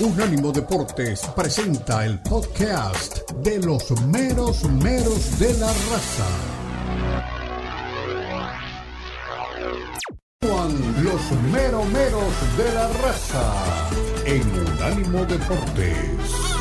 Unánimo Deportes presenta el podcast de los meros meros de la raza. Juan, los meros meros de la raza en Unánimo Deportes.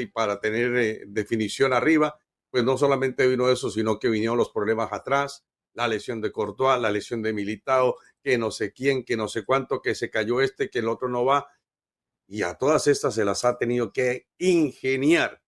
Y para tener eh, definición arriba, pues no solamente vino eso, sino que vinieron los problemas atrás, la lesión de Courtois, la lesión de Militao, que no sé quién, que no sé cuánto, que se cayó este, que el otro no va. Y a todas estas se las ha tenido que ingeniar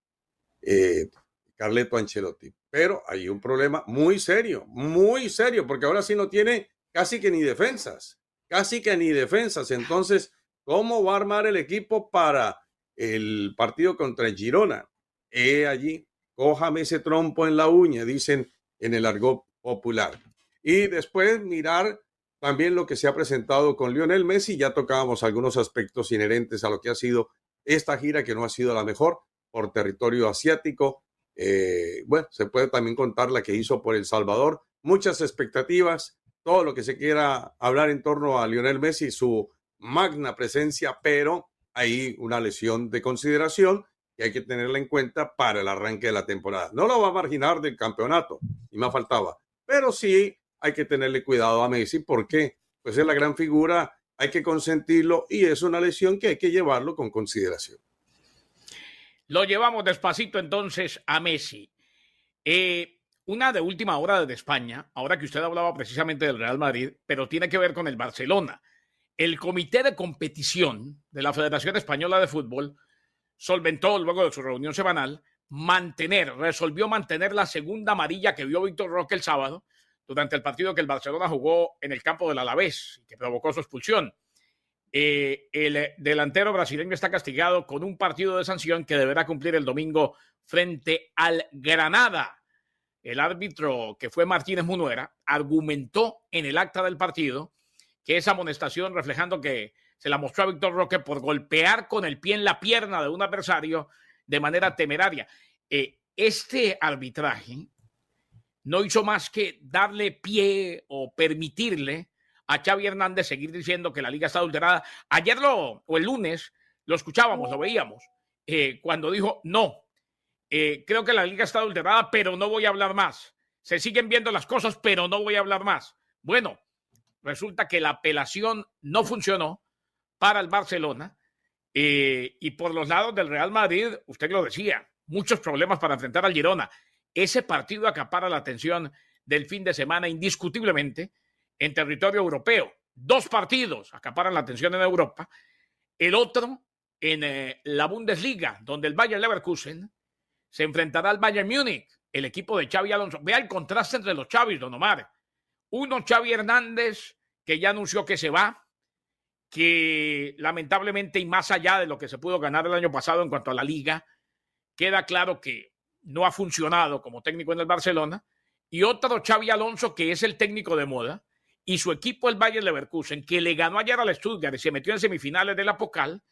eh, Carleto Ancelotti. Pero hay un problema muy serio, muy serio, porque ahora sí no tiene casi que ni defensas, casi que ni defensas. Entonces, ¿cómo va a armar el equipo para el partido contra Girona? He allí, cójame ese trompo en la uña, dicen en el argot popular. Y después mirar también lo que se ha presentado con Lionel Messi. Ya tocábamos algunos aspectos inherentes a lo que ha sido esta gira, que no ha sido la mejor por territorio asiático. Eh, bueno, se puede también contar la que hizo por El Salvador. Muchas expectativas, todo lo que se quiera hablar en torno a Lionel Messi, su magna presencia, pero hay una lesión de consideración que hay que tenerla en cuenta para el arranque de la temporada. No lo va a marginar del campeonato, y más faltaba, pero sí hay que tenerle cuidado a Messi porque pues es la gran figura, hay que consentirlo y es una lesión que hay que llevarlo con consideración. Lo llevamos despacito entonces a Messi. Eh, una de última hora desde España, ahora que usted hablaba precisamente del Real Madrid, pero tiene que ver con el Barcelona. El comité de competición de la Federación Española de Fútbol solventó luego de su reunión semanal mantener, resolvió mantener la segunda amarilla que vio Víctor Roque el sábado durante el partido que el Barcelona jugó en el campo del Alavés, que provocó su expulsión. Eh, el delantero brasileño está castigado con un partido de sanción que deberá cumplir el domingo frente al Granada. El árbitro, que fue Martínez Munuera, argumentó en el acta del partido que esa amonestación, reflejando que se la mostró a Víctor Roque por golpear con el pie en la pierna de un adversario, de manera temeraria. Eh, este arbitraje no hizo más que darle pie o permitirle a Xavi Hernández seguir diciendo que la liga está adulterada. Ayer lo, o el lunes lo escuchábamos, lo veíamos, eh, cuando dijo, no, eh, creo que la liga está adulterada, pero no voy a hablar más. Se siguen viendo las cosas, pero no voy a hablar más. Bueno, resulta que la apelación no funcionó para el Barcelona y por los lados del Real Madrid, usted lo decía, muchos problemas para enfrentar al Girona. Ese partido acapara la atención del fin de semana indiscutiblemente en territorio europeo. Dos partidos acaparan la atención en Europa. El otro en eh, la Bundesliga, donde el Bayern Leverkusen se enfrentará al Bayern Múnich, el equipo de Xavi Alonso. Vea el contraste entre los Xavis, don Omar. Uno, Xavi Hernández, que ya anunció que se va, que lamentablemente y más allá de lo que se pudo ganar el año pasado en cuanto a la liga, queda claro que no ha funcionado como técnico en el Barcelona. Y otro Xavi Alonso, que es el técnico de moda, y su equipo, el Bayern Leverkusen, que le ganó ayer al Stuttgart y se metió en semifinales de la Pocal,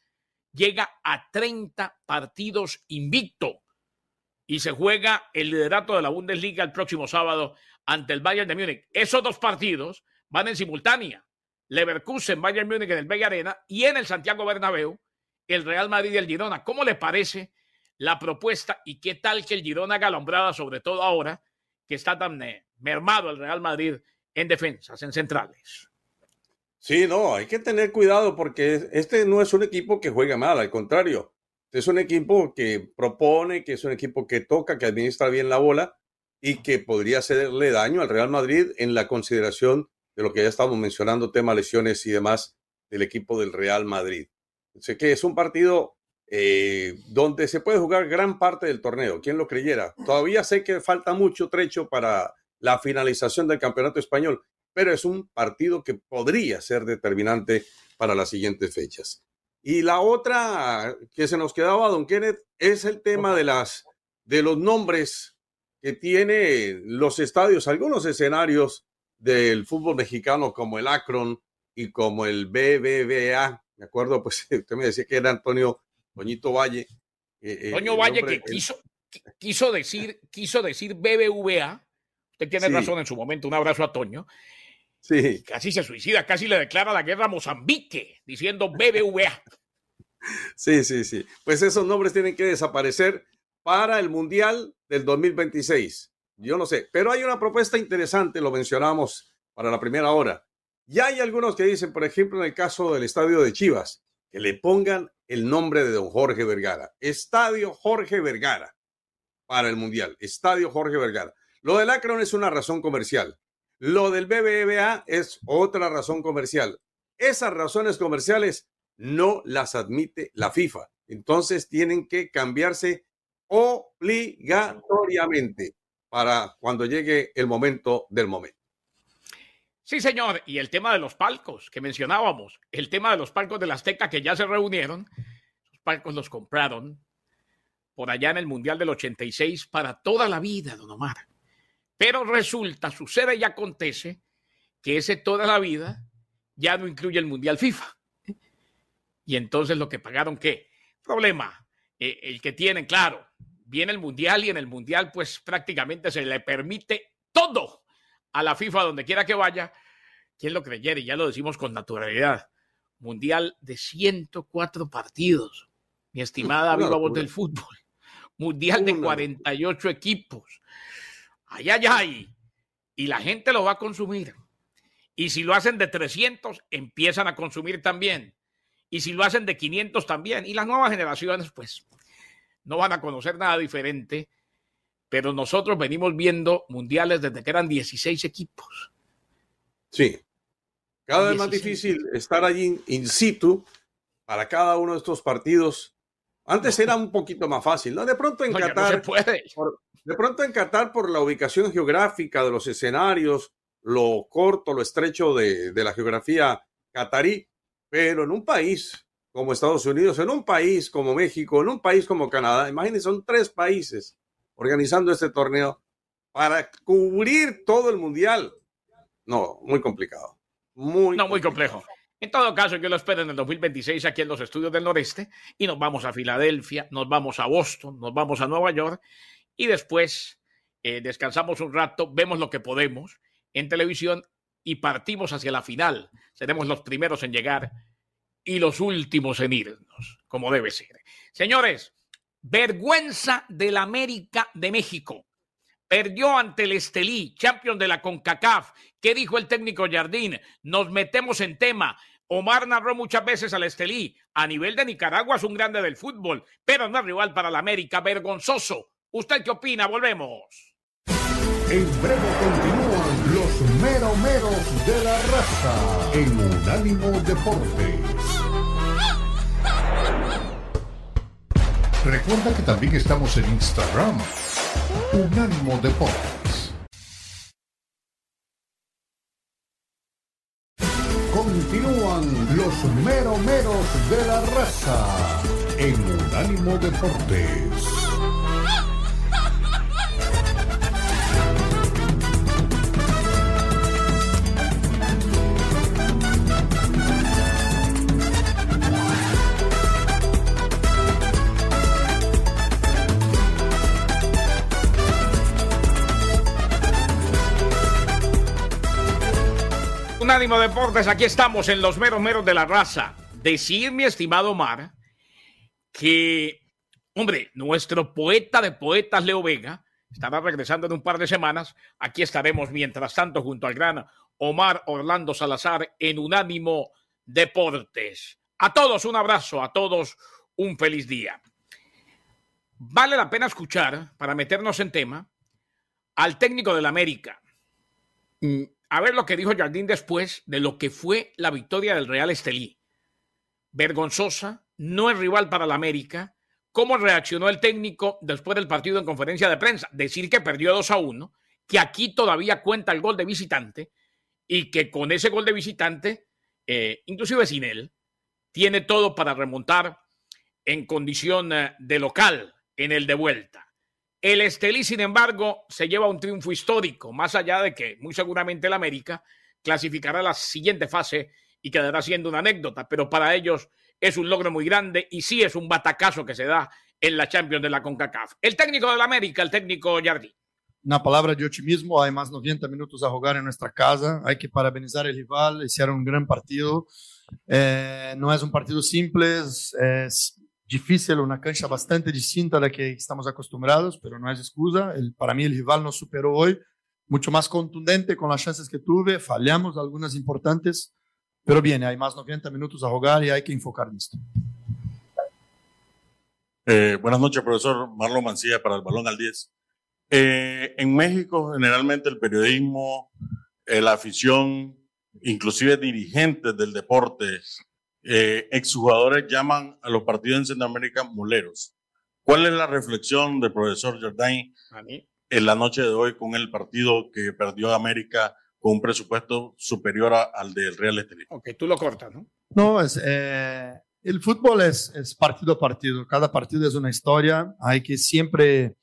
llega a 30 partidos invicto y se juega el liderato de la Bundesliga el próximo sábado ante el Bayern de Múnich. Esos dos partidos van en simultánea. Leverkusen, Bayern Múnich en el Bay Arena y en el Santiago Bernabéu, el Real Madrid y el Girona. ¿Cómo le parece la propuesta y qué tal que el Girona haga sobre todo ahora que está tan eh, mermado el Real Madrid en defensas, en centrales? Sí, no, hay que tener cuidado porque este no es un equipo que juega mal, al contrario, es un equipo que propone, que es un equipo que toca, que administra bien la bola y que podría hacerle daño al Real Madrid en la consideración de lo que ya estamos mencionando, tema lesiones y demás del equipo del Real Madrid. Sé que es un partido eh, donde se puede jugar gran parte del torneo, quien lo creyera. Todavía sé que falta mucho trecho para la finalización del campeonato español, pero es un partido que podría ser determinante para las siguientes fechas. Y la otra que se nos quedaba, don Kenneth, es el tema de las de los nombres que tiene los estadios, algunos escenarios del fútbol mexicano como el Akron y como el BBVA. Me acuerdo, pues usted me decía que era Antonio Toñito Valle. Eh, eh, Toño Valle que quiso, quiso, decir, quiso decir BBVA. Usted tiene razón en su momento. Un abrazo a Toño. Sí. Casi se suicida, casi le declara la guerra a Mozambique, diciendo BBVA. Sí, sí, sí. Pues esos nombres tienen que desaparecer para el Mundial del 2026. Yo no sé, pero hay una propuesta interesante, lo mencionamos para la primera hora. Ya hay algunos que dicen, por ejemplo, en el caso del estadio de Chivas, que le pongan el nombre de don Jorge Vergara. Estadio Jorge Vergara. para el Mundial. Estadio Jorge Vergara. Lo del Akron es una razón comercial. Lo del BBVA es otra razón comercial. Esas razones comerciales no las admite la FIFA. Entonces tienen que cambiarse obligatoriamente para cuando llegue el momento del momento. Sí, señor. Y el tema de los palcos que mencionábamos, el tema de los palcos de la Azteca que ya se reunieron, los palcos los compraron por allá en el Mundial del 86 para toda la vida, don Omar. Pero resulta, sucede y acontece que ese toda la vida ya no incluye el Mundial FIFA. Y entonces lo que pagaron, ¿qué? Problema, eh, el que tienen, claro, viene el Mundial y en el Mundial pues prácticamente se le permite todo a la FIFA donde quiera que vaya. ¿Quién lo creyera? Y ya lo decimos con naturalidad. Mundial de 104 partidos. Mi estimada viva voz del fútbol. Mundial de 48 equipos. Ay, ay, ay. Y la gente lo va a consumir. Y si lo hacen de 300, empiezan a consumir también. Y si lo hacen de 500 también. Y las nuevas generaciones, pues, no van a conocer nada diferente pero nosotros venimos viendo mundiales desde que eran 16 equipos. Sí. Cada vez más difícil estar allí in situ para cada uno de estos partidos. Antes era un poquito más fácil, ¿no? De pronto en Qatar. de pronto en Qatar, por la ubicación geográfica de los escenarios, lo corto, lo estrecho de, de la geografía catarí, pero en un país como Estados Unidos, en un país como México, en un país como Canadá, imagínense, son tres países organizando este torneo para cubrir todo el mundial. No, muy complicado. Muy no, muy complejo. En todo caso, yo lo espero en el 2026 aquí en los estudios del noreste y nos vamos a Filadelfia, nos vamos a Boston, nos vamos a Nueva York y después eh, descansamos un rato, vemos lo que podemos en televisión y partimos hacia la final. Seremos los primeros en llegar y los últimos en irnos, como debe ser. Señores, Vergüenza del América de México. Perdió ante el Estelí, champion de la CONCACAF. ¿Qué dijo el técnico Jardín? Nos metemos en tema. Omar narró muchas veces al Estelí. A nivel de Nicaragua es un grande del fútbol, pero no es rival para la América. Vergonzoso. ¿Usted qué opina? Volvemos. En breve continúan los meromeros de la raza en Unánimo Deportes. Recuerda que también estamos en Instagram. Unánimo Deportes. Continúan los meromeros de la raza en Unánimo Deportes. Unánimo Deportes, aquí estamos en los meros meros de la raza. Decir, mi estimado Omar, que, hombre, nuestro poeta de poetas, Leo Vega, estará regresando en un par de semanas. Aquí estaremos, mientras tanto, junto al gran Omar Orlando Salazar en Unánimo Deportes. A todos un abrazo, a todos un feliz día. Vale la pena escuchar, para meternos en tema, al técnico del América mm, a ver lo que dijo Jardín después de lo que fue la victoria del Real Estelí. Vergonzosa, no es rival para la América. ¿Cómo reaccionó el técnico después del partido en conferencia de prensa? Decir que perdió 2 a 1, que aquí todavía cuenta el gol de visitante y que con ese gol de visitante, eh, inclusive sin él, tiene todo para remontar en condición eh, de local en el de vuelta. El Estelí, sin embargo, se lleva un triunfo histórico, más allá de que muy seguramente el América clasificará la siguiente fase y quedará siendo una anécdota, pero para ellos es un logro muy grande y sí es un batacazo que se da en la Champions de la CONCACAF. El técnico del América, el técnico Jardín. Una palabra de optimismo, hay más 90 minutos a jugar en nuestra casa, hay que parabenizar al rival, hicieron un gran partido, eh, no es un partido simple, es difícil, una cancha bastante distinta a la que estamos acostumbrados, pero no es excusa. El, para mí el rival nos superó hoy, mucho más contundente con las chances que tuve, fallamos algunas importantes, pero bien, hay más 90 minutos a jugar y hay que enfocar en esto. Eh, buenas noches, profesor Marlon Mancilla para el Balón al 10. Eh, en México, generalmente el periodismo, eh, la afición, inclusive dirigentes del deporte, exjugadores llaman a los partidos en Centroamérica moleros. ¿Cuál es la reflexión del profesor Jordain en la noche de hoy con el partido que perdió América con un presupuesto superior al del Real Estelí? Ok, tú lo cortas, ¿no? No, es, el fútbol es, es partido a partido, cada partido es una historia, hay que siempre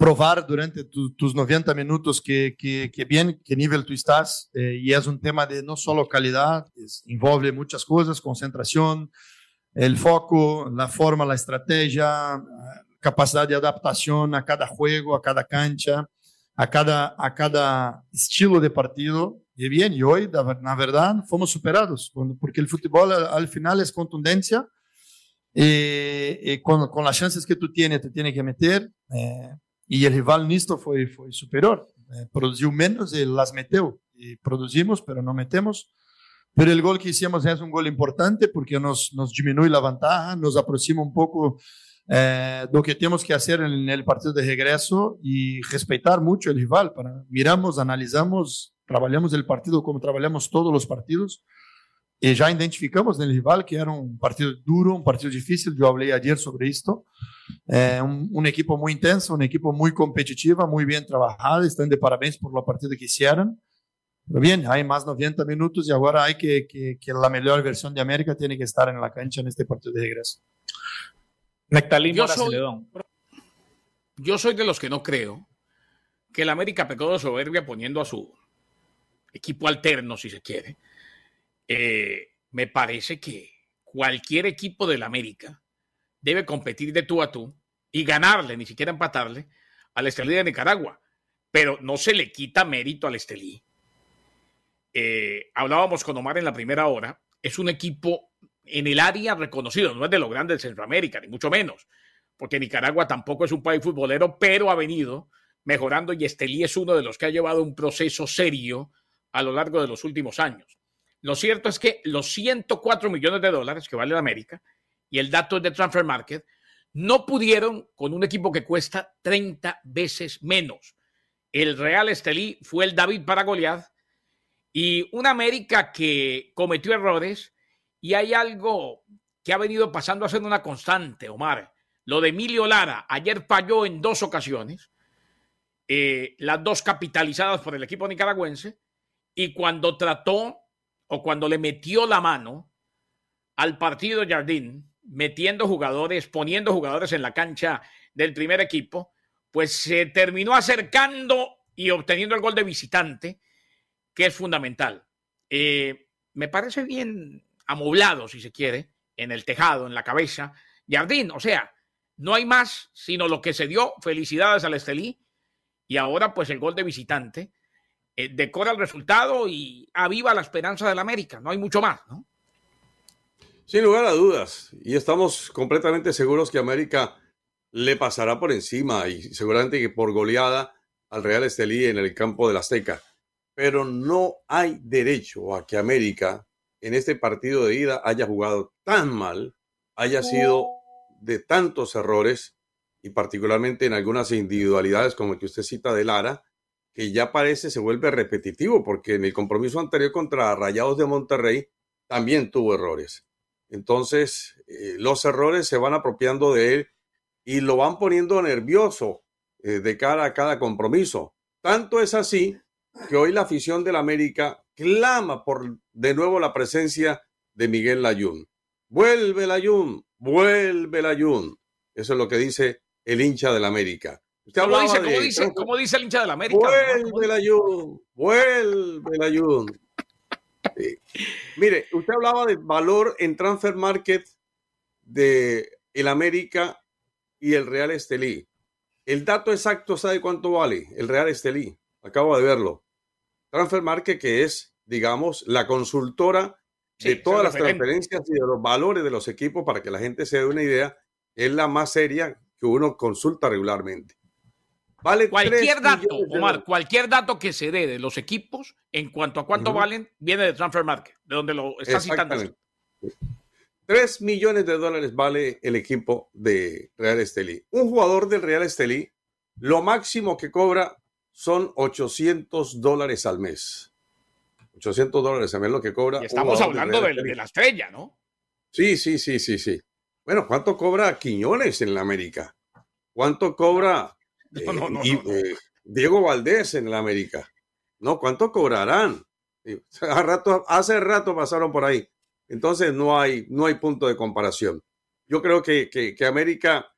probar durante tus 90 minutos que, que, que, bien, qué nivel tú estás, eh, y es un tema de no solo calidad, es, muchas cosas, concentración, el foco, la forma, la estrategia, capacidad de adaptación a cada juego, a cada cancha, a cada, a cada estilo de partido. Y bien, y hoy, la verdad, fomos superados, porque el fútbol al final es contundencia y, y con, con, las chances que tú tienes, te tiene que meter. Y el rival nisto fue, fue superior, eh, produjo menos y las metió. Y producimos, pero no metemos. Pero el gol que hicimos es un gol importante porque nos, nos disminuye la ventaja, nos aproxima un poco eh, lo que tenemos que hacer en el partido de regreso y respetar mucho el rival. Miramos, analizamos trabajamos el partido como trabajamos todos los partidos y ya identificamos en el rival que era un partido duro, un partido difícil. Yo hablé ayer sobre esto. Eh, un, un, equipo muy intenso, un equipo muy competitivo, muy bien trabajado. Están de parabéns por la partida que hicieron. Pero bien, hay más 90 minutos y ahora hay que, que, que la mejor versión de América tiene que estar en la cancha en este partido de regreso. yo soy, yo soy de los que no creo que el América pecó de soberbia poniendo a su equipo alterno, si se quiere, eh, me parece que cualquier equipo del América debe competir de tú a tú y ganarle, ni siquiera empatarle, al Estelí de Nicaragua. Pero no se le quita mérito al Estelí. Eh, hablábamos con Omar en la primera hora. Es un equipo en el área reconocido, no es de lo grande de Centroamérica, ni mucho menos, porque Nicaragua tampoco es un país futbolero, pero ha venido mejorando y Estelí es uno de los que ha llevado un proceso serio a lo largo de los últimos años. Lo cierto es que los 104 millones de dólares que vale la América y el dato de Transfer Market no pudieron con un equipo que cuesta 30 veces menos. El Real Estelí fue el David para Goliath y una América que cometió errores y hay algo que ha venido pasando ser una constante, Omar. Lo de Emilio Lara, ayer falló en dos ocasiones, eh, las dos capitalizadas por el equipo nicaragüense, y cuando trató o cuando le metió la mano al partido Jardín, metiendo jugadores, poniendo jugadores en la cancha del primer equipo, pues se terminó acercando y obteniendo el gol de visitante, que es fundamental. Eh, me parece bien amoblado, si se quiere, en el tejado, en la cabeza. Jardín, o sea, no hay más sino lo que se dio. Felicidades al Estelí. Y ahora, pues el gol de visitante decora el resultado y aviva la esperanza del América. No hay mucho más, ¿no? Sin lugar a dudas. Y estamos completamente seguros que América le pasará por encima y seguramente que por goleada al Real Estelí en el campo del Azteca. Pero no hay derecho a que América en este partido de ida haya jugado tan mal, haya sido de tantos errores y particularmente en algunas individualidades como el que usted cita de Lara, que ya parece se vuelve repetitivo, porque en el compromiso anterior contra Rayados de Monterrey también tuvo errores. Entonces, eh, los errores se van apropiando de él y lo van poniendo nervioso eh, de cara a cada compromiso. Tanto es así que hoy la afición del América clama por de nuevo la presencia de Miguel Layún. Vuelve Layún, vuelve Layún. Eso es lo que dice el hincha del América. ¿Cómo dice, dice, dice, el hincha de la América? Vuelve la Jun, vuelve la Jun. Mire, usted hablaba del valor en transfer market de el América y el Real Estelí. El dato exacto, ¿sabe cuánto vale el Real Estelí? Acabo de verlo. Transfer market que es, digamos, la consultora de todas las transferencias y de los valores de los equipos para que la gente se dé una idea, es la más seria que uno consulta regularmente. Vale cualquier dato, Omar, cualquier dato que se dé de los equipos en cuanto a cuánto valen, viene de Transfer Market, de donde lo está citando. 3 millones de dólares vale el equipo de Real Estelí. Un jugador del Real Estelí, lo máximo que cobra son 800 dólares al mes. 800 dólares al mes lo que cobra. estamos hablando de, de, la estrella, ¿no? Sí, sí, sí, sí, sí. Bueno, ¿cuánto cobra Quiñones en la América? ¿Cuánto cobra eh, eh, Diego Valdés en la América? ¿No? ¿Cuánto cobrarán? Hace rato, hace rato pasaron por ahí. Entonces no hay, no hay punto de comparación. Yo creo que, que, América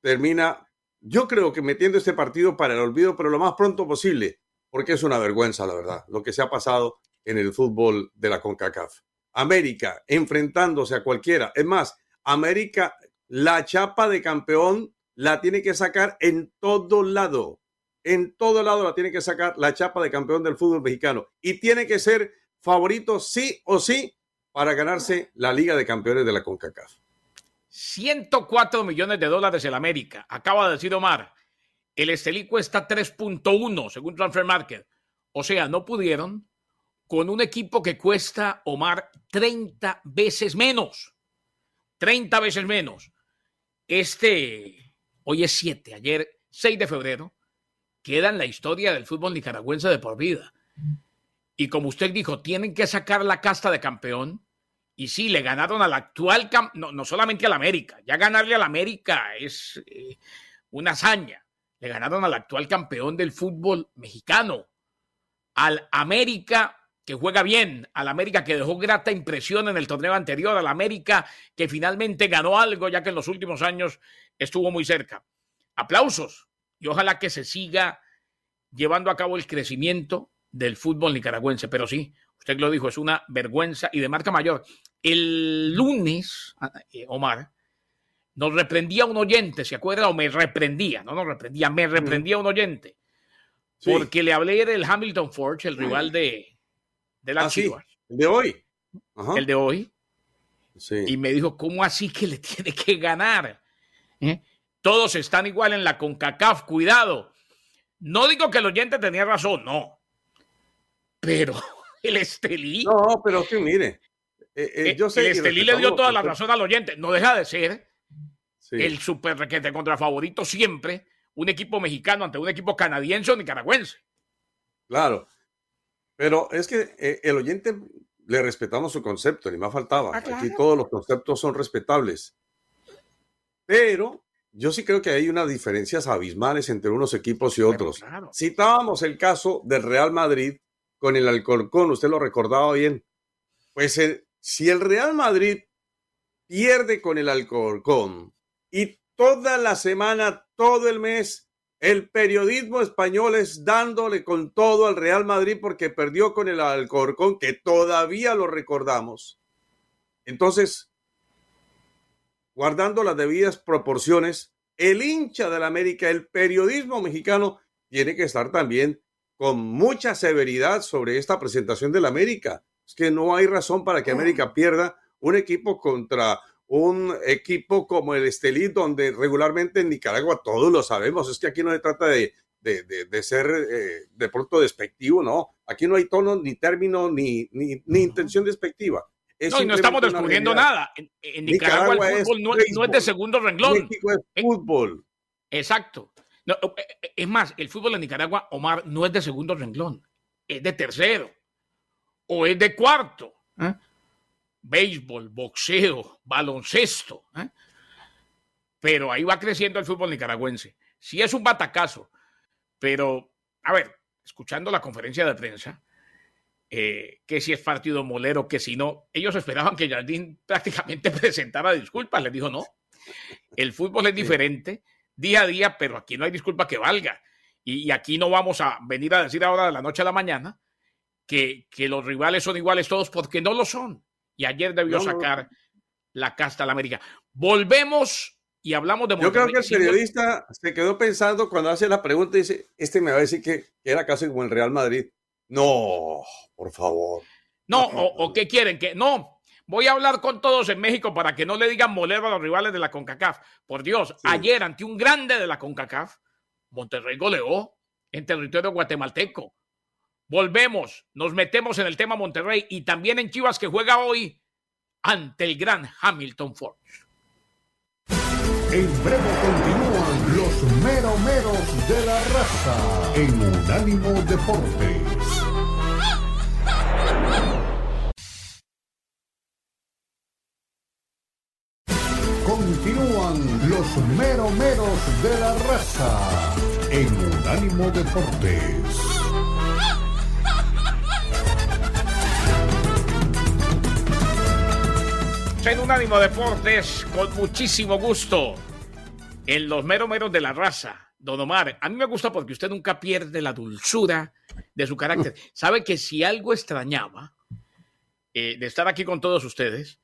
termina, yo creo que metiendo este partido para el olvido, pero lo más pronto posible, porque es una vergüenza, la verdad, lo que se ha pasado en el fútbol de la CONCACAF. América enfrentándose a cualquiera. Es más, América, la chapa de campeón la tiene que sacar en todo lado. En todo lado la tiene que sacar la chapa de campeón del fútbol mexicano. Y tiene que ser favorito sí o sí para ganarse la Liga de Campeones de la CONCACAF. 104 millones de dólares el América. Acaba de decir Omar. El Estelí cuesta 3.1 según Transfer Market. O sea, no pudieron con un equipo que cuesta, Omar, 30 veces menos. 30 veces menos. Este, hoy es 7, ayer 6 de febrero, queda en la historia del fútbol nicaragüense de por vida. Y como usted dijo, tienen que sacar la casta de campeón y sí, le ganaron al actual, no, no solamente al América, ya ganarle al América es eh, una hazaña. Le ganaron al actual campeón del fútbol mexicano, al América que juega bien, al América que dejó grata impresión en el torneo anterior, al América que finalmente ganó algo, ya que en los últimos años estuvo muy cerca. Aplausos y ojalá que se siga llevando a cabo el crecimiento del fútbol nicaragüense. Pero sí, usted lo dijo, es una vergüenza y de marca mayor. El lunes, ah, eh, Omar, nos reprendía un oyente, ¿se acuerda? O me reprendía, no nos reprendía, me reprendía un oyente. Porque le hablé del Hamilton Forge, el rival de, de la ah, el de hoy. El de hoy. Y me dijo, ¿cómo así que le tiene que ganar? ¿Eh? Todos están igual en la CONCACAF, cuidado. No digo que el oyente tenía razón, no. Pero el Estelí. No, pero que mire, eh, eh, yo sé el Estelí le dio toda la razón al oyente. No deja de ser el super requete contra favorito siempre, un equipo mexicano ante un equipo canadiense o nicaragüense. Claro. Pero es que eh, el oyente le respetamos su concepto, ni más faltaba. Ah, Aquí todos los conceptos son respetables. Pero yo sí creo que hay unas diferencias abismales entre unos equipos y otros. Citábamos el caso del Real Madrid con el Alcorcón, usted lo recordaba bien. Pues si el Real Madrid pierde con el Alcorcón y toda la semana, todo el mes, el periodismo español es dándole con todo al Real Madrid porque perdió con el Alcorcón, que todavía lo recordamos. Entonces, guardando las debidas proporciones, el hincha del América, el periodismo mexicano, tiene que estar también con mucha severidad sobre esta presentación del América. Es que no hay razón para que América pierda un equipo contra un equipo como el Estelí, donde regularmente en Nicaragua todos lo sabemos. Es que aquí no se trata de, de, ser eh, de pronto despectivo, no. Aquí no hay tono, ni término, ni, ni, intención despectiva. No, y no estamos descubriendo nada. En, Nicaragua, el fútbol no, es de segundo renglón. México es eh, fútbol. Exacto. Eh, es más, el fútbol en Nicaragua, Omar, no es de segundo renglón, es de tercero o es de cuarto. ¿eh? Béisbol, boxeo, baloncesto. ¿eh? Pero ahí va creciendo el fútbol nicaragüense. Sí es un batacazo, pero, a ver, escuchando la conferencia de prensa, eh, que si es partido molero, que si no, ellos esperaban que Jardín prácticamente presentara disculpas. Les dijo, no, el fútbol es diferente día a día, pero aquí no hay disculpa que valga. Y, aquí no vamos a venir a decir ahora de la noche a la mañana que, los rivales son iguales todos, porque no lo son. Y ayer debió sacar la casta a la América. Volvemos y hablamos de Yo creo que el periodista se quedó pensando cuando hace la pregunta y dice, este me va a decir que, era casi como el Real Madrid. No, por favor. No, o, qué quieren, que no. Voy a hablar con todos en México para que no le digan molero a los rivales de la CONCACAF. Por Dios, ayer ante un grande de la CONCACAF, Monterrey goleó en territorio guatemalteco. Volvemos, nos metemos en el tema Monterrey y también en Chivas que juega hoy ante el gran Hamilton Ford. En breve continúan los meromeros de la raza en Unánimo Deportes. Continúan los meromeros de la raza en Unánimo Deportes. En Unánimo Deportes, con muchísimo gusto, en los meromeros de la raza. Don Omar, a mí me gusta porque usted nunca pierde la dulzura de su carácter. Sabe que si algo extrañaba eh, de estar aquí con todos ustedes,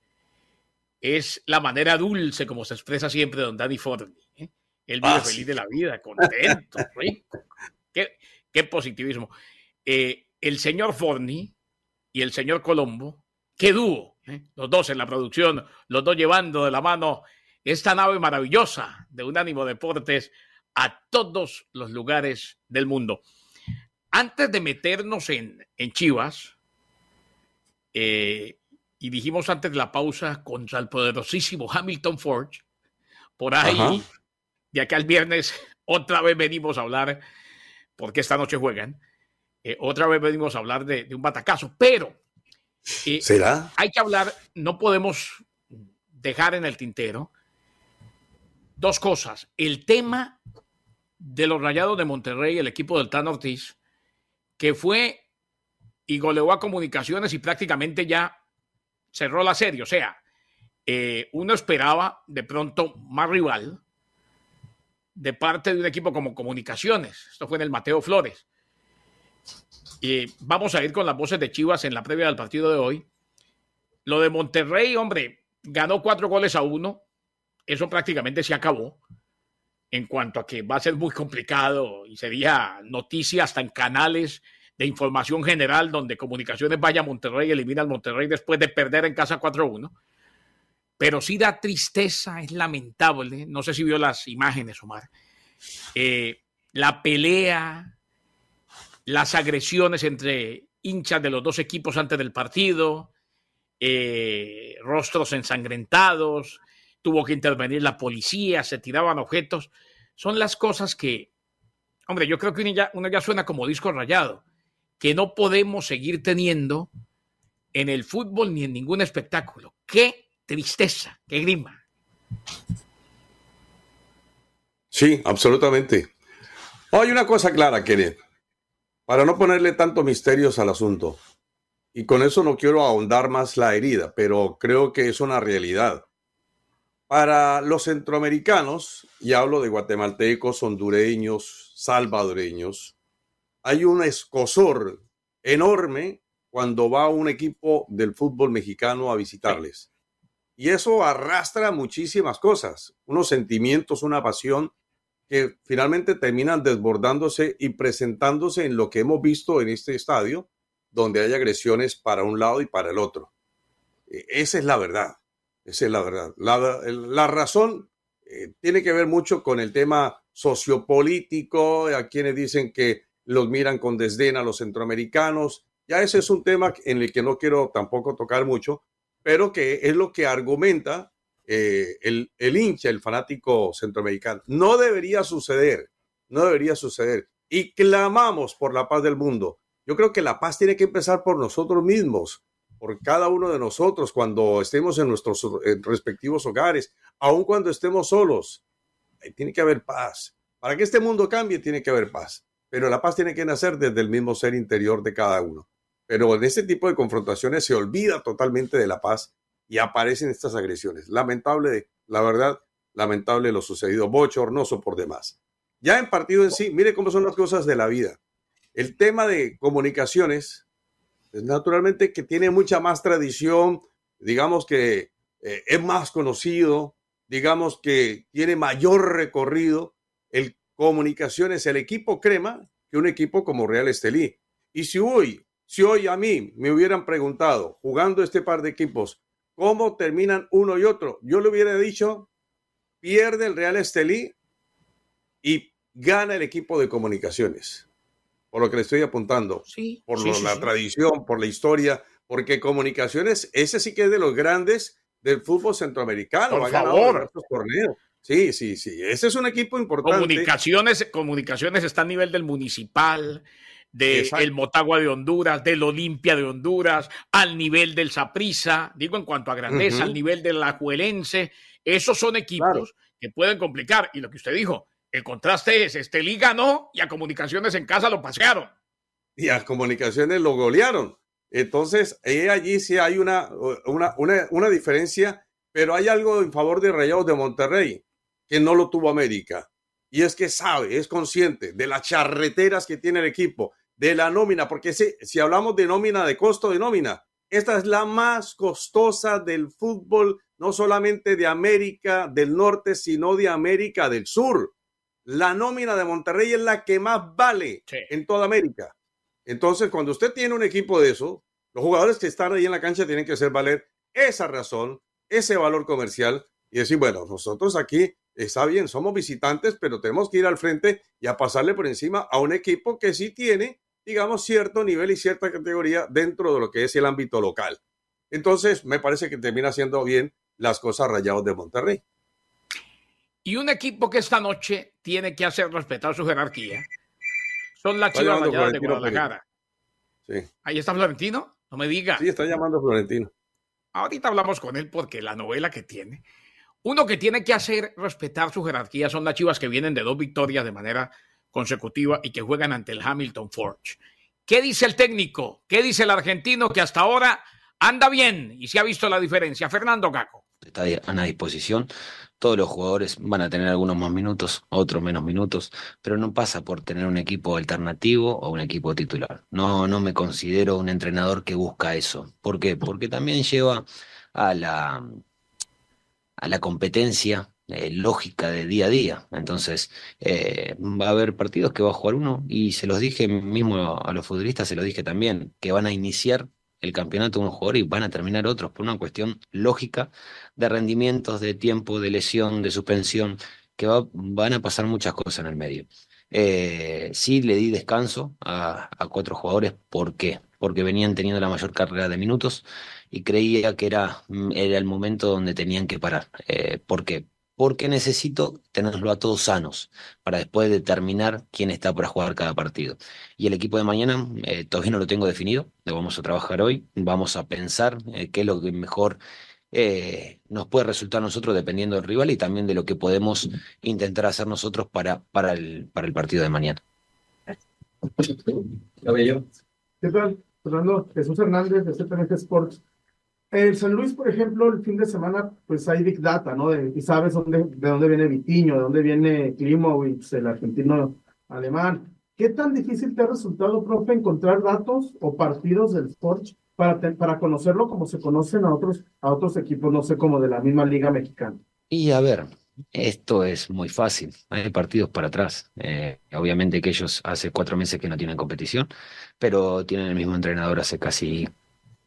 es la manera dulce como se expresa siempre don Danny Forney. ¿eh? Él vive Ah, feliz sí. de la vida, contento, rico. Qué, qué positivismo. Eh, el señor Forney y el señor Colombo, qué dúo, ¿eh? los dos en la producción, los dos llevando de la mano esta nave maravillosa de Unánimo Deportes a todos los lugares del mundo. Antes de meternos en, en Chivas, eh, y dijimos antes de la pausa contra el poderosísimo Hamilton Ford, por ahí, Ajá. de acá al viernes, otra vez venimos a hablar, porque esta noche juegan, eh, otra vez venimos a hablar de, de un batacazo, pero eh, ¿Será? hay que hablar, no podemos dejar en el tintero dos cosas. El tema de los Rayados de Monterrey, el equipo del Tan Ortiz, que fue y goleó a comunicaciones y prácticamente ya cerró la serie. O sea, eh, uno esperaba de pronto más rival de parte de un equipo como Comunicaciones. Esto fue en el Mateo Flores. Y vamos a ir con las voces de Chivas en la previa del partido de hoy. Lo de Monterrey, hombre, ganó cuatro goles a uno. Eso prácticamente se acabó. En cuanto a que va a ser muy complicado y sería noticia hasta en canales de información general donde Comunicaciones vaya a Monterrey elimina al Monterrey después de perder en casa 4-1. Pero sí da tristeza, es lamentable. No sé si vio las imágenes, Omar. Eh, la pelea, las agresiones entre hinchas de los dos equipos antes del partido, eh, rostros ensangrentados, tuvo que intervenir la policía, se tiraban objetos. Son las cosas que, hombre, yo creo que uno ya, uno ya suena como disco rayado, que no podemos seguir teniendo en el fútbol ni en ningún espectáculo. Qué tristeza, qué grima. Sí, absolutamente. Hay una cosa clara, Kenneth, para no ponerle tanto misterios al asunto. Y con eso no quiero ahondar más la herida, pero creo que es una realidad. Para los centroamericanos, y hablo de guatemaltecos, hondureños, salvadoreños, hay un escosor enorme cuando va un equipo del fútbol mexicano a visitarles. Y eso arrastra muchísimas cosas, unos sentimientos, una pasión que finalmente terminan desbordándose y presentándose en lo que hemos visto en este estadio, donde hay agresiones para un lado y para el otro. Eh, Esa es la verdad, esa es la verdad. La, la razón eh, tiene que ver mucho con el tema sociopolítico, a quienes dicen que los miran con desdén a los centroamericanos. Ya ese es un tema en el que no quiero tampoco tocar mucho, pero que es lo que argumenta eh, el, el hincha, el fanático centroamericano. No debería suceder, no debería suceder. Y clamamos por la paz del mundo. Yo creo que la paz tiene que empezar por nosotros mismos, por cada uno de nosotros cuando estemos en nuestros respectivos hogares, aun cuando estemos solos. Tiene que haber paz. Para que este mundo cambie, tiene que haber paz. Pero la paz tiene que nacer desde el mismo ser interior de cada uno. Pero en este tipo de confrontaciones se olvida totalmente de la paz y aparecen estas agresiones. Lamentable, la verdad, lamentable lo sucedido, bochornoso por demás. Ya en partido en sí, mire cómo son las cosas de la vida. El tema de comunicaciones, es naturalmente que tiene mucha más tradición, digamos que eh, es más conocido, digamos que tiene mayor recorrido. Comunicaciones, el equipo crema que un equipo como Real Estelí. Y si hoy, si hoy a mí me hubieran preguntado, jugando este par de equipos, cómo terminan uno y otro, yo le hubiera dicho, pierde el Real Estelí y gana el equipo de comunicaciones. Por lo que le estoy apuntando, Sí, por sí, lo- sí, la sí. tradición, por la historia, porque Comunicaciones, ese sí que es de los grandes del fútbol centroamericano. Por ha ganado favor. estos torneos. Sí, sí, sí. Ese es un equipo importante. Comunicaciones, comunicaciones está a nivel del municipal, del Exacto. Motagua de Honduras, del Olimpia de Honduras, al nivel del Saprissa, digo en cuanto a grandeza, al nivel del Ajuelense. Esos son equipos Claro. que pueden complicar. Y lo que usted dijo, el contraste es, este Liga ganó y a Comunicaciones en casa lo pasearon. y a comunicaciones lo golearon. Entonces, eh, allí sí hay una, una, una, una diferencia, pero hay algo en favor de Rayados de Monterrey, que no lo tuvo América. Y es que sabe, es consciente de las charreteras que tiene el equipo, de la nómina, porque si, si hablamos de nómina, de costo de nómina, esta es la más costosa del fútbol, no solamente de América del Norte, sino de América del Sur. La nómina de Monterrey es la que más vale Sí. en toda América. Entonces, cuando usted tiene un equipo de eso, los jugadores que están ahí en la cancha tienen que hacer valer esa razón, ese valor comercial y decir, bueno, nosotros aquí está bien, somos visitantes, pero tenemos que ir al frente y a pasarle por encima a un equipo que sí tiene, digamos, cierto nivel y cierta categoría dentro de lo que es el ámbito local. Entonces, me parece que termina haciendo bien las cosas rayados de Monterrey. Y un equipo que esta noche tiene que hacer respetar su jerarquía son las Está Chivas Rayadas de Guadalajara. Sí, Ahí está Florentino, no me diga. sí está llamando Florentino. Ahorita hablamos con él porque la novela que tiene. Uno que tiene que hacer respetar su jerarquía son las chivas que vienen de dos victorias de manera consecutiva y que juegan ante el Hamilton Forge. ¿Qué dice el técnico? ¿Qué dice el argentino que hasta ahora anda bien y se ha visto la diferencia? Fernando Gaco. está a disposición. Todos los jugadores van a tener algunos más minutos, otros menos minutos, pero no pasa por tener un equipo alternativo o un equipo titular. No, no me considero un entrenador que busca eso. ¿Por qué? Porque también lleva a la, a la competencia eh, lógica de día a día. Entonces, eh, va a haber partidos que va a jugar uno y se los dije mismo a los futbolistas, se los dije también, que van a iniciar el campeonato un jugador y van a terminar otros por una cuestión lógica de rendimientos, de tiempo, de lesión, de suspensión, que va- van a pasar muchas cosas en el medio. Eh, sí le di descanso a, a cuatro jugadores, ¿por qué? Porque venían teniendo la mayor carrera de minutos y creía que era, mm, era el momento donde tenían que parar. Eh, ¿por qué? Porque necesito tenerlo a todos sanos para después determinar quién está para jugar cada partido. Y el equipo de mañana eh, todavía no lo tengo definido, lo vamos a trabajar hoy, vamos a pensar eh, qué es lo que mejor eh, nos puede resultar a nosotros dependiendo del rival y también de lo que podemos intentar hacer nosotros para, para, el, para el partido de mañana. ¿Qué tal, Fernando? Jesús Hernández de CPNG Sports. El San Luis, por ejemplo, el fin de semana, pues hay Big Data, ¿no? Y sabes de dónde viene Vitiño, de dónde viene Klimowicz, el argentino alemán. ¿Qué tan difícil te ha resultado, profe, encontrar datos o partidos del Sports para, te- para conocerlo como se conocen a otros, a otros equipos, no sé, como de la misma Liga Mexicana? Y a ver, esto es muy fácil. Hay partidos para atrás. Eh, obviamente que ellos hace cuatro meses que no tienen competición, pero tienen el mismo entrenador hace casi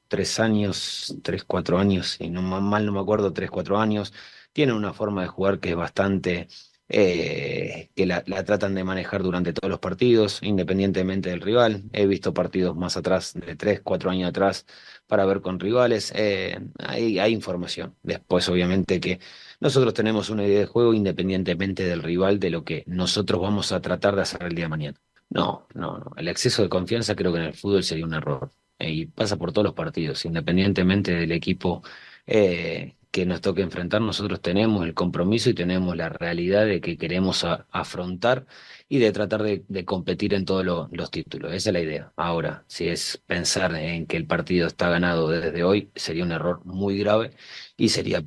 tres años, tres, cuatro años, y no ma- mal no me acuerdo, tres, cuatro años. Tienen una forma de jugar que es bastante, eh, que la, la tratan de manejar durante todos los partidos, independientemente del rival. He visto partidos más atrás, de tres, cuatro años atrás, para ver con rivales. Eh, hay, hay información. Después, obviamente que nosotros tenemos una idea de juego independientemente del rival, de lo que nosotros vamos a tratar de hacer el día de mañana. No, no, no. El exceso de confianza creo que en el fútbol sería un error. Eh, y pasa por todos los partidos, independientemente del equipo eh, que nos toque enfrentar, nosotros tenemos el compromiso y tenemos la realidad de que queremos afrontar y de tratar de, de competir en todos lo- los títulos. Esa es la idea. Ahora, si es pensar en que el partido está ganado desde hoy, sería un error muy grave y sería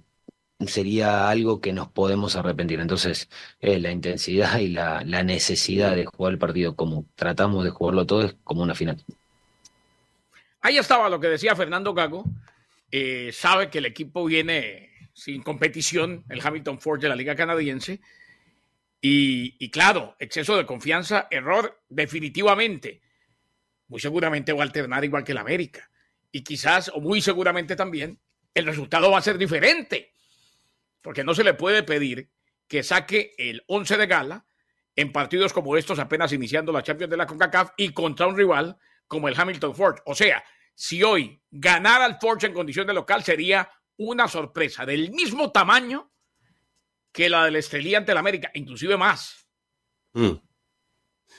sería algo que nos podemos arrepentir. Entonces, eh, la intensidad y la, la necesidad de jugar el partido como tratamos de jugarlo todo es como una final. Ahí estaba lo que decía Fernando Gago. Eh, sabe que el equipo viene sin competición, el Hamilton Ford de la Liga Canadiense. Y, y claro, exceso de confianza, error definitivamente. Muy seguramente va a alternar igual que el América. Y quizás, o muy seguramente también, el resultado va a ser diferente. Porque no se le puede pedir que saque el 11 de gala en partidos como estos, apenas iniciando la Champions de la CONCACAF y contra un rival como el Hamilton Ford. O sea, si hoy ganara el Forge en condición de local sería una sorpresa del mismo tamaño que la del Estelí ante el América, inclusive más. Mm.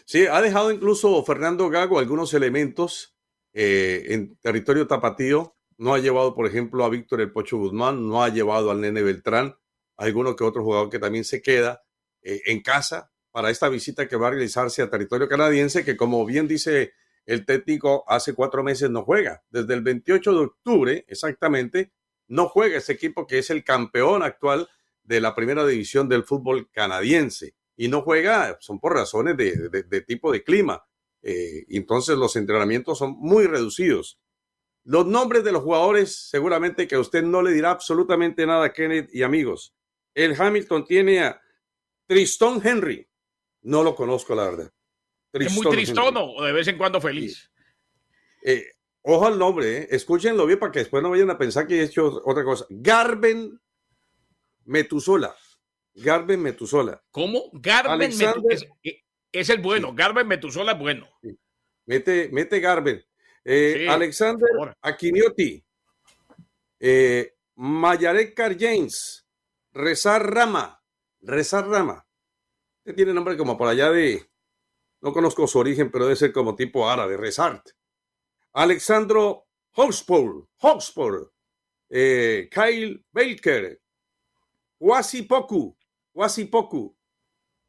Sí, ha dejado incluso Fernando Gago algunos elementos eh, en territorio tapatío. No ha llevado, por ejemplo, a Víctor El Pocho Guzmán, no ha llevado al Nene Beltrán, alguno que otro jugador que también se queda eh, en casa para esta visita que va a realizarse a territorio canadiense, que como bien dice el técnico, hace cuatro meses no juega. Desde el 28 de octubre, exactamente, no juega ese equipo que es el campeón actual de la primera división del fútbol canadiense. Y no juega, son por razones de, tipo de clima. Eh, entonces los entrenamientos son muy reducidos. Los nombres de los jugadores, seguramente que a usted no le dirá absolutamente nada, Kenneth y amigos. El Hamilton tiene a Tristan Henry. No lo conozco, la verdad. Es muy tristón o de vez en cuando feliz. Eh, ojo al nombre, eh. escúchenlo bien para que después no vayan a pensar que he hecho otra cosa. Garben Metusola. Garben Metusola. ¿Cómo? Garben Metusola. Es, el bueno. Garben Metusola es bueno. Mete, mete Garben. Eh, Alexander Aquinioti. Eh, Mayarek James. Rezar Rama. Rezar Rama. Este tiene nombre como por allá de. No conozco su origen, pero debe ser como tipo árabe. Rezart. Alexandro Hotspur. Hotspur. Eh, Kyle Baker. Wasipoku, Wasipoku,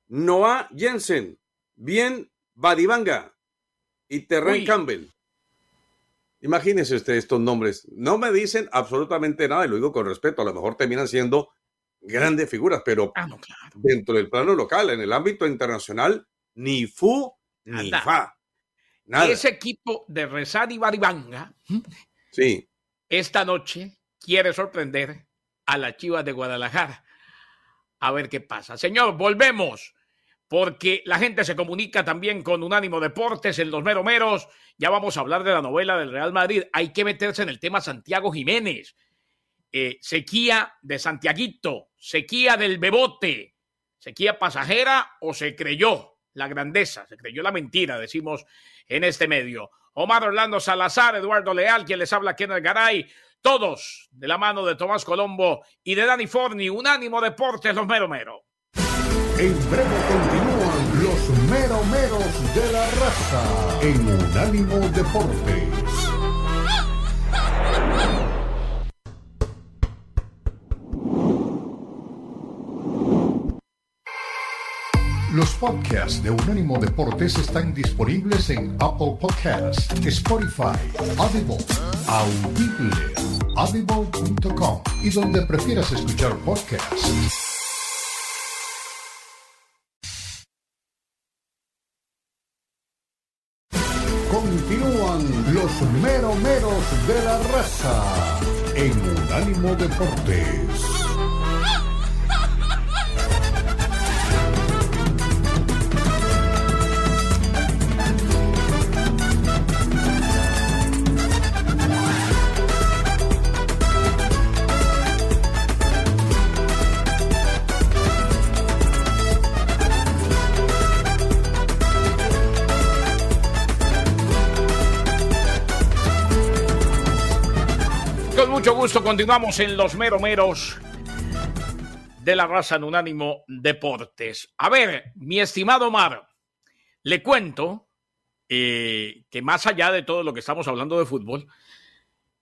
Noah Jensen, Bien Badibanga y Terren Campbell. Imagínense ustedes estos nombres. No me dicen absolutamente nada, y lo digo con respeto. A lo mejor terminan siendo grandes figuras, pero ah, dentro del plano local, en el ámbito internacional, ni fu ni fa. Ese equipo de Rezar y Badibanga, sí. esta noche quiere sorprender a la Chivas de Guadalajara. A ver qué pasa. Señor, volvemos, porque la gente se comunica también con Unánimo Deportes en los meromeros. Ya vamos a hablar de la novela del Real Madrid. Hay que meterse en el tema Santiago Jiménez. Eh, sequía de Santiaguito, sequía del Bebote, sequía pasajera o se creyó la grandeza, se creyó la mentira, decimos en este medio. Omar Orlando Salazar, Eduardo Leal, quien les habla el Garay todos de la mano de Tomás Colombo y de Dani Forni, Unánimo Deportes, los mero mero. En breve continúan los mero meros de la raza en Unánimo Deportes. Los podcasts de Unánimo Deportes están disponibles en Apple Podcasts, Spotify, Audible, Audible, audible.com y donde prefieras escuchar podcasts. Continúan los meromeros de la raza en Unánimo Deportes. Continuamos en los meromeros de la raza en Unánimo Deportes. A ver, mi estimado Omar, le cuento eh, que más allá de todo lo que estamos hablando de fútbol,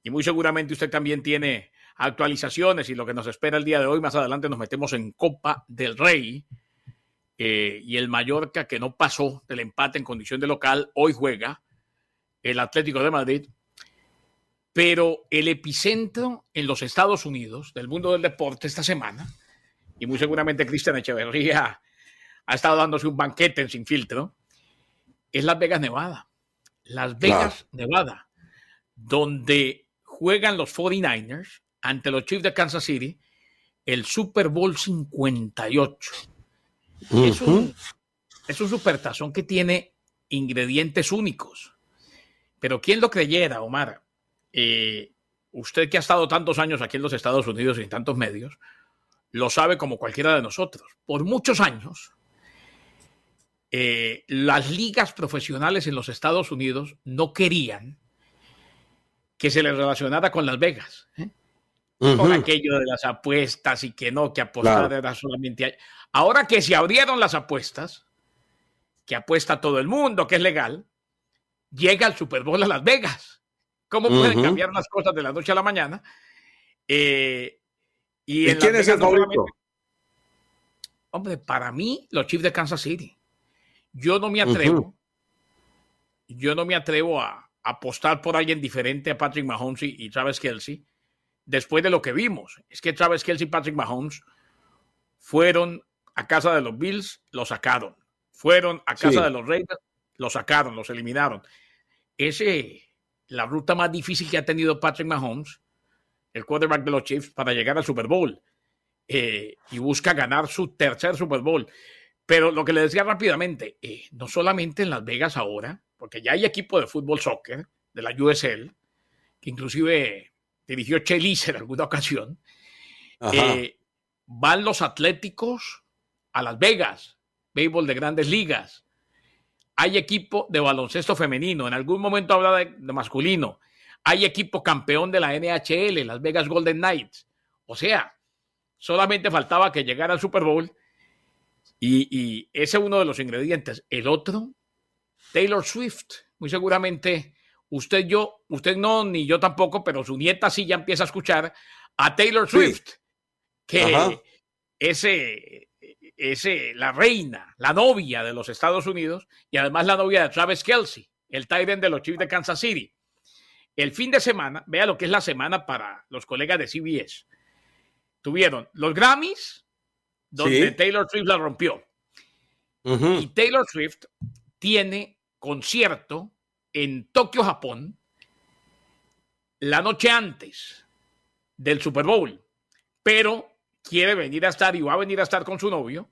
y muy seguramente usted también tiene actualizaciones y lo que nos espera el día de hoy, más adelante nos metemos en Copa del Rey. Eh, y el Mallorca que no pasó del empate en condición de local, hoy juega el Atlético de Madrid pero el epicentro en los Estados Unidos del mundo del deporte esta semana, y muy seguramente Cristian Echeverría ha estado dándose un banquete en sin filtro, es Las Vegas, Nevada. Las Vegas, Nevada, donde juegan los 49ers ante los Chiefs de Kansas City el Super Bowl 58. es, un, es un supertazón que tiene ingredientes únicos. Pero ¿quién lo creyera, Omar? Eh, usted que ha estado tantos años aquí en los Estados Unidos y en tantos medios, lo sabe como cualquiera de nosotros. Por muchos años, eh, las ligas profesionales en los Estados Unidos no querían que se le relacionara con Las Vegas. ¿eh? Con aquello de las apuestas y que no, que apostar era solamente. Ahora que se abrieron las apuestas, que apuesta todo el mundo, que es legal, llega el Super Bowl a Las Vegas. ¿Cómo pueden cambiar las cosas de la noche a la mañana? Eh, y, quién es el favorito? Hombre, para mí, los Chiefs de Kansas City. Yo no me atrevo, yo no me atrevo a, apostar por alguien diferente a Patrick Mahomes y, Travis Kelsey después de lo que vimos. Es que Travis Kelsey y Patrick Mahomes fueron a casa de los Bills, lo sacaron. Fueron a casa de los Raiders, lo sacaron, los eliminaron. Ese, la ruta más difícil que ha tenido Patrick Mahomes, el quarterback de los Chiefs, para llegar al Super Bowl. Eh, y busca ganar su tercer Super Bowl. Pero lo que le decía rápidamente, eh, no solamente en Las Vegas ahora, porque ya hay equipo de fútbol soccer de la USL, que inclusive dirigió Chelis en alguna ocasión, eh, van los atléticos a Las Vegas, béisbol de grandes ligas. Hay equipo de baloncesto femenino, en algún momento habla de, de masculino. Hay equipo campeón de la NHL, Las Vegas Golden Knights. O sea, solamente faltaba que llegara al Super Bowl y, ese es uno de los ingredientes. El otro, Taylor Swift. Muy seguramente usted, yo, usted no, ni yo tampoco, pero su nieta sí ya empieza a escuchar a Taylor Swift, que ese, ese, la reina, la novia de los Estados Unidos y además la novia de Travis Kelsey, el Tyrant de los Chiefs de Kansas City. El fin de semana, vea lo que es la semana para los colegas de CBS. Tuvieron los Grammys, donde Taylor Swift la rompió. Y Taylor Swift tiene concierto en Tokio, Japón, la noche antes del Super Bowl, pero quiere venir a estar y va a venir a estar con su novio.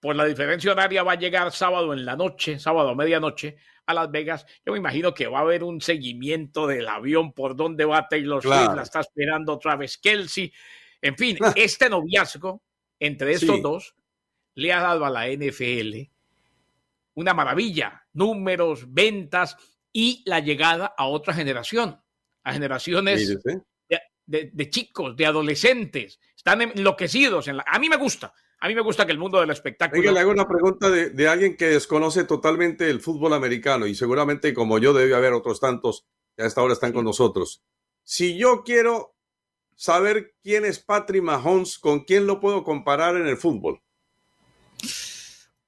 Por la diferencia horaria va a llegar sábado en la noche, sábado a medianoche, a Las Vegas. Yo me imagino que va a haber un seguimiento del avión por donde va Taylor Swift, la está esperando Travis Kelsey. En fin, este noviazgo entre estos dos le ha dado a la NFL una maravilla, números, ventas y la llegada a otra generación, a generaciones de, chicos, de adolescentes. Están enloquecidos. En la... A mí me gusta. A mí me gusta que el mundo del espectáculo. le hago una pregunta de, de, alguien que desconoce totalmente el fútbol americano y seguramente como yo debe haber otros tantos que a esta hora están con nosotros. Si yo quiero saber quién es Patrick Mahomes, con quién lo puedo comparar en el fútbol.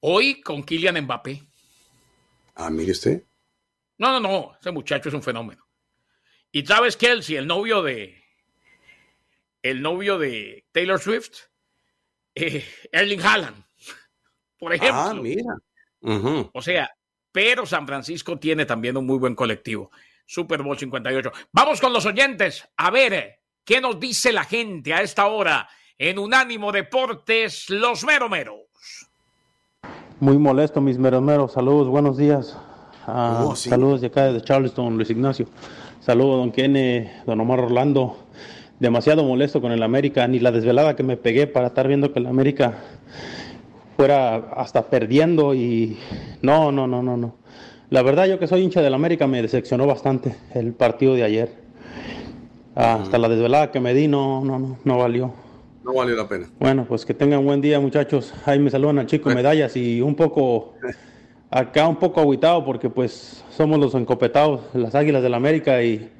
Hoy con Kylian Mbappé. Ah, mire usted. No, no, no, ese muchacho es un fenómeno. Y Travis Kelsey, el novio de el novio de Taylor Swift, eh, Erling Haaland, por ejemplo. Ah, mira. O sea, pero San Francisco tiene también un muy buen colectivo. Super Bowl 58. Vamos con los oyentes. A ver, ¿Qué nos dice la gente a esta hora en Unánimo Deportes, los meromeros? Muy molesto, mis meromeros. Saludos, buenos días. Ah, oh, saludos de acá de Charleston, Luis Ignacio. Saludos, don Kene, don Omar Orlando. Demasiado molesto con el América, ni la desvelada que me pegué para estar viendo que el América fuera hasta perdiendo y no, no, no, no, no. La verdad yo que soy hincha del América me decepcionó bastante el partido de ayer. Ah, hasta la desvelada que me di no, no, no, no valió. No valió la pena. Bueno, pues que tengan buen día, muchachos. Ahí me saludan al chico medallas y un poco, acá un poco aguitado porque pues somos los encopetados, las águilas del América y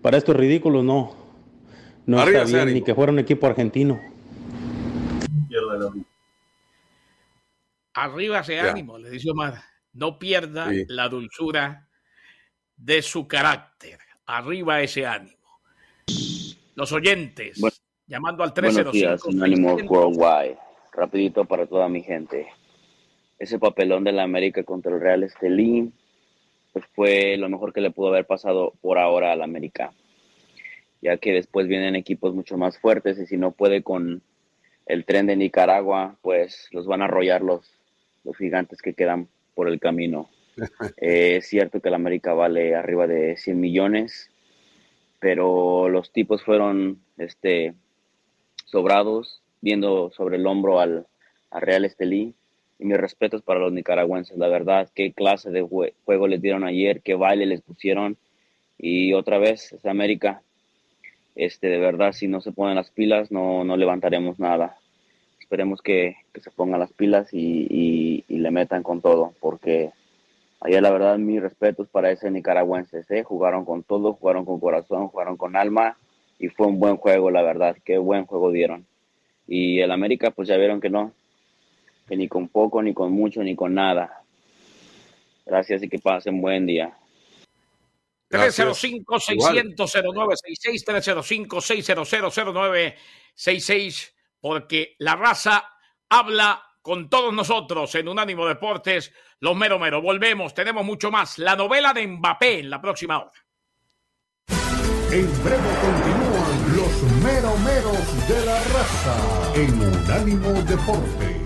para estos ridículos no, no está bien ni que fuera un equipo argentino. Arriba ese ánimo, le dice Omar. No pierda la dulzura de su carácter. Arriba ese ánimo. Los oyentes, llamando al 305. Buenos días, Worldwide. Rapidito para toda mi gente. Ese papelón de la América contra el Real Estelín pues fue lo mejor que le pudo haber pasado por ahora al América. Ya que después vienen equipos mucho más fuertes y si no puede con el tren de Nicaragua, pues los van a arrollar los, los gigantes que quedan por el camino. Eh, es cierto que el América vale arriba de 100 millones, pero los tipos fueron este, sobrados, viendo sobre el hombro al, Real Estelí. Y mis respetos para los nicaragüenses, la verdad, qué clase de juego les dieron ayer, qué baile les pusieron. Y otra vez, es América. Este, de verdad, si no se ponen las pilas, no, no levantaremos nada. Esperemos que, que se pongan las pilas y, y, le metan con todo, porque ayer la verdad mis respetos para ese nicaragüenses, ¿eh? jugaron con todo, jugaron con corazón, jugaron con alma y fue un buen juego, la verdad, qué buen juego dieron. Y el América, pues ya vieron que no, que ni con poco, ni con mucho, ni con nada. Gracias y que pasen buen día. 305-600-0966, 305-600-0966, porque la raza habla con todos nosotros en Unánimo Deportes, los mero mero. Volvemos, tenemos mucho más. La novela de Mbappé en la próxima hora. En breve continúan los mero meros de la raza en Unánimo Deportes.